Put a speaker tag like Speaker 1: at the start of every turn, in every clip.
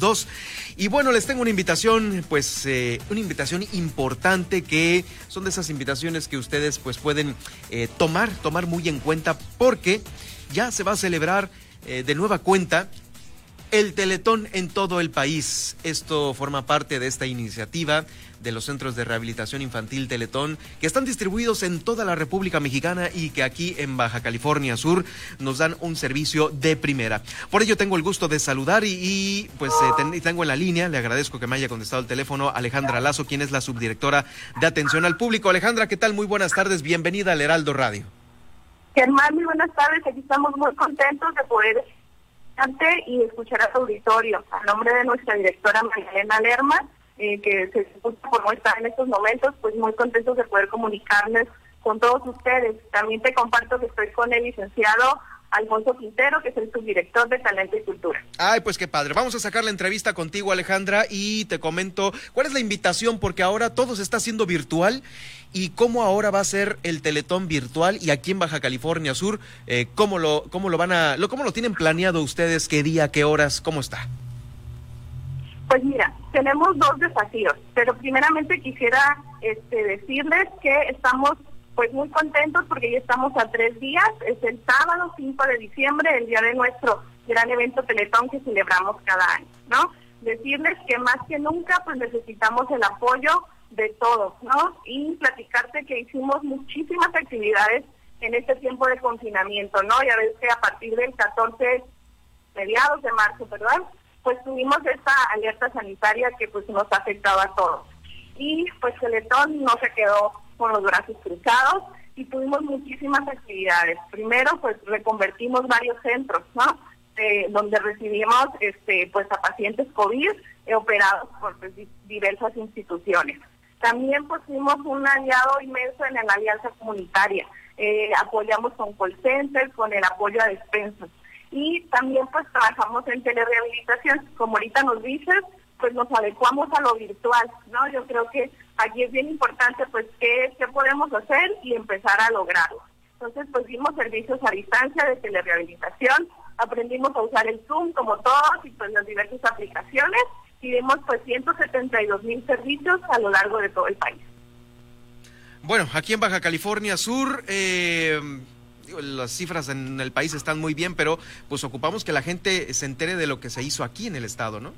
Speaker 1: dos. Y bueno, les tengo una invitación, pues eh, una invitación importante que son de esas invitaciones que ustedes pues pueden eh, tomar, tomar muy en cuenta porque ya se va a celebrar eh, de nueva cuenta el Teletón en todo el país. Esto forma parte de esta iniciativa de los centros de rehabilitación infantil Teletón, que están distribuidos en toda la República Mexicana y que aquí en Baja California Sur nos dan un servicio de primera. Por ello tengo el gusto de saludar y, pues eh, tengo en la línea, le agradezco que me haya contestado el teléfono, Alejandra Lazo, quien es la subdirectora de atención al público. Alejandra, ¿qué tal? Muy buenas tardes, bienvenida al Heraldo Radio.
Speaker 2: Germán, muy buenas tardes, aquí estamos muy contentos de poder y escuchar a su auditorio. A nombre de nuestra directora Magdalena Lerma, eh, que se escucha por no estar en estos momentos, pues muy contentos de poder comunicarles con todos ustedes. También te comparto que estoy con el licenciado Alfonso Quintero, que es el subdirector de Talento y Cultura.
Speaker 1: Ay, pues qué padre. Vamos a sacar la entrevista contigo, Alejandra, y te comento cuál es la invitación, porque ahora todo se está haciendo virtual y cómo ahora va a ser el Teletón virtual y aquí en Baja California Sur, eh, cómo lo, cómo lo van a, lo, cómo lo tienen planeado ustedes, qué día, qué horas, cómo está.
Speaker 2: Pues mira, tenemos dos desafíos, pero primeramente quisiera este, decirles que estamos pues muy contentos porque ya estamos a tres días, es el sábado 5 de diciembre, el día de nuestro gran evento Teletón que celebramos cada año, ¿no? Decirles que más que nunca pues necesitamos el apoyo de todos, ¿no? Y platicarte que hicimos muchísimas actividades en este tiempo de confinamiento, ¿no? Ya ves que a partir del 14, mediados de marzo, ¿verdad? Pues tuvimos esta alerta sanitaria que pues nos afectaba a todos. Y pues Teletón no se quedó con los brazos cruzados y tuvimos muchísimas actividades. Primero, pues reconvertimos varios centros, ¿no? donde recibimos este, pues a pacientes COVID eh, operados por pues, diversas instituciones. También pusimos un aliado inmenso en la alianza comunitaria. Eh, apoyamos con call centers, con el apoyo a despensas. Y también pues trabajamos en telerehabilitación. Como ahorita nos dices, pues nos adecuamos a lo virtual, ¿no? Yo creo que aquí es bien importante pues qué, qué podemos hacer y empezar a lograrlo. Entonces pues dimos servicios a distancia de telerehabilitación, aprendimos a usar el Zoom como todos y pues las diversas aplicaciones y dimos pues 172 mil servicios a lo largo de todo el país.
Speaker 1: Bueno, aquí en Baja California Sur, eh, las cifras en el país están muy bien, pero pues ocupamos que la gente se entere de lo que se hizo aquí en el estado, ¿no?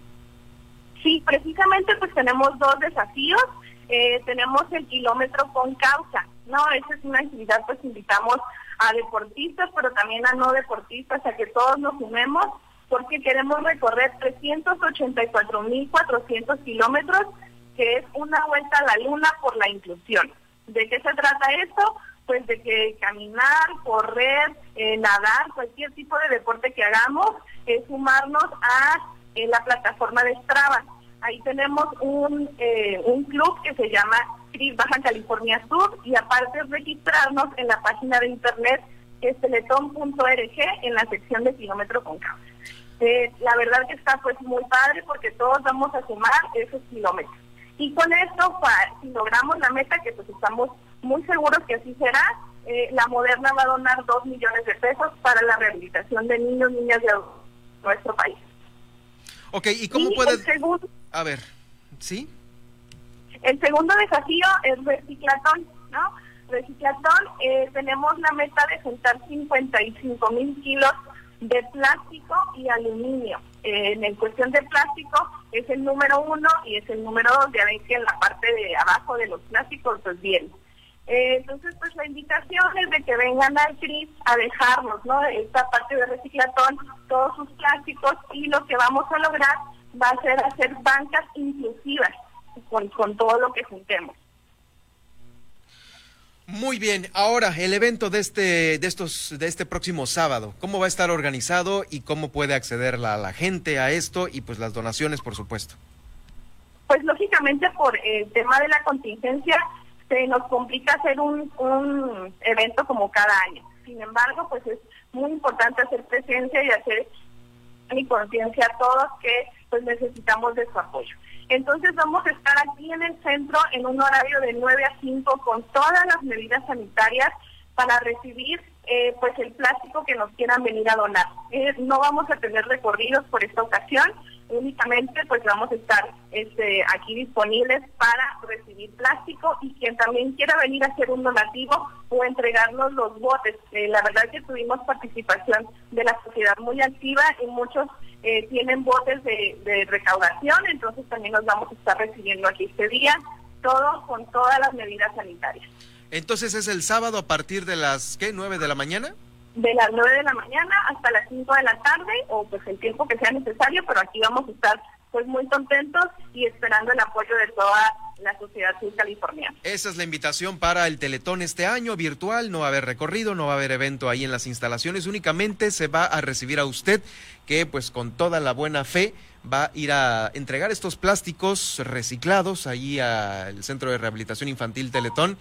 Speaker 2: Sí, precisamente pues tenemos dos desafíos. Eh, tenemos el kilómetro con causa, ¿no? Esa es una actividad, pues invitamos a deportistas, pero también a no deportistas, a que todos nos sumemos porque queremos recorrer 384.400 kilómetros, que es una vuelta a la luna por la inclusión. ¿De qué se trata esto? Pues de que caminar, correr, eh, nadar, cualquier tipo de deporte que hagamos, es sumarnos a la plataforma de Strava. Ahí tenemos un, eh, un club que se llama CRIS Baja California Sur y aparte registrarnos en la página de internet que es teletón.org en la sección de kilómetro con. Eh, la verdad que está pues muy padre porque todos vamos a sumar esos kilómetros. Y con esto, si logramos la meta, que pues estamos muy seguros que así será, eh, la Moderna va a donar dos millones de pesos para la rehabilitación de niños, niñas de nuestro país.
Speaker 1: Ok, ¿y cómo puede...? A ver, ¿sí?
Speaker 2: El segundo desafío es reciclatón, ¿no? Reciclatón, eh, tenemos la meta de juntar 55 mil kilos de plástico y aluminio. Eh, en cuestión de plástico es el número uno y es el número dos, ya ven que en la parte de abajo de los plásticos pues bien. Eh, entonces pues la invitación es de que vengan al CRIS a dejarnos, ¿no? Esta parte de reciclatón, todos sus plásticos y lo que vamos a lograr va a ser hacer bancas inclusivas con, con todo lo que juntemos.
Speaker 1: Muy bien, ahora el evento de este, de estos, de este próximo sábado, ¿cómo va a estar organizado y cómo puede acceder la, la gente a esto y pues las donaciones, por supuesto?
Speaker 2: Pues lógicamente por el tema de la contingencia se nos complica hacer un, un evento como cada año. Sin embargo, pues es muy importante hacer presencia y hacer mi conciencia a todos que pues necesitamos de su apoyo. Entonces vamos a estar aquí en el centro en un horario de 9 a 5 con todas las medidas sanitarias para recibir eh, pues el plástico que nos quieran venir a donar. Eh, no vamos a tener recorridos por esta ocasión, únicamente pues vamos a estar este, aquí disponibles para recibir plástico y quien también quiera venir a hacer un donativo o entregarnos los botes. Eh, la verdad que tuvimos participación de la sociedad muy activa y muchos eh, tienen botes de, recaudación, entonces también nos vamos a estar recibiendo aquí este día, todo con todas las medidas sanitarias.
Speaker 1: Entonces es el sábado a partir de las, ¿qué? ¿9 de la mañana?
Speaker 2: De las 9 de la mañana hasta las 5 de la tarde o pues el tiempo que sea necesario, pero aquí vamos a estar pues muy contentos y esperando el apoyo de toda la sociedad californiana.
Speaker 1: Esa es la invitación para el Teletón este año, virtual, no va a haber recorrido, no va a haber evento ahí en las instalaciones, únicamente se va a recibir a usted que pues con toda la buena fe va a ir a entregar estos plásticos reciclados ahí al Centro de Rehabilitación Infantil Teletón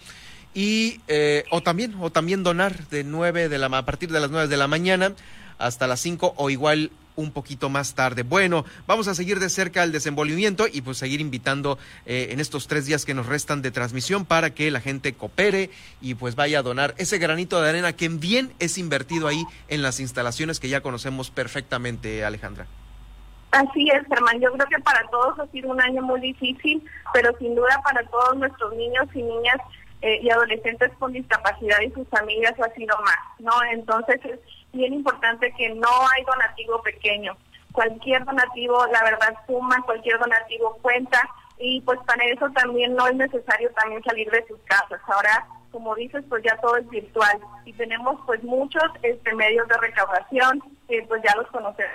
Speaker 1: y eh, o también o también donar de nueve de la a partir de las nueve de la mañana hasta las 5 o igual un poquito más tarde. Bueno, vamos a seguir de cerca el desenvolvimiento y pues seguir invitando eh, en estos tres días que nos restan de transmisión para que la gente coopere y pues vaya a donar ese granito de arena que bien es invertido ahí en las instalaciones que ya conocemos perfectamente, Alejandra.
Speaker 2: Así es, Germán. Yo creo que para todos ha sido un año muy difícil, pero sin duda para todos nuestros niños y niñas eh, y adolescentes con discapacidad y sus familias ha sido más, ¿no? Entonces es bien importante que no hay donativo pequeño. Cualquier donativo, la verdad, suma, cualquier donativo cuenta y pues para eso también no es necesario también salir de sus casas. Ahora, como dices, pues ya todo es virtual y tenemos pues muchos este medios de recaudación, que pues ya los conocemos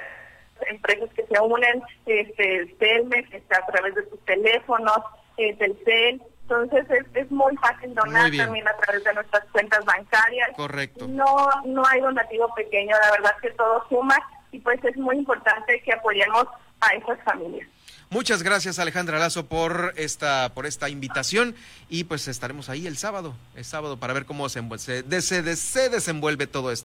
Speaker 2: empresas que se unen, este, Telmex, está a través de sus teléfonos, eh, Telcel, entonces es, es muy fácil donar también a través de nuestras cuentas bancarias.
Speaker 1: Correcto.
Speaker 2: No, no hay donativo pequeño, la verdad que todo suma y pues es muy importante que apoyemos a esas familias.
Speaker 1: Muchas gracias Alejandra Lazo por esta por esta invitación y pues estaremos ahí el sábado, el sábado para ver cómo se, se, se desenvuelve todo esto.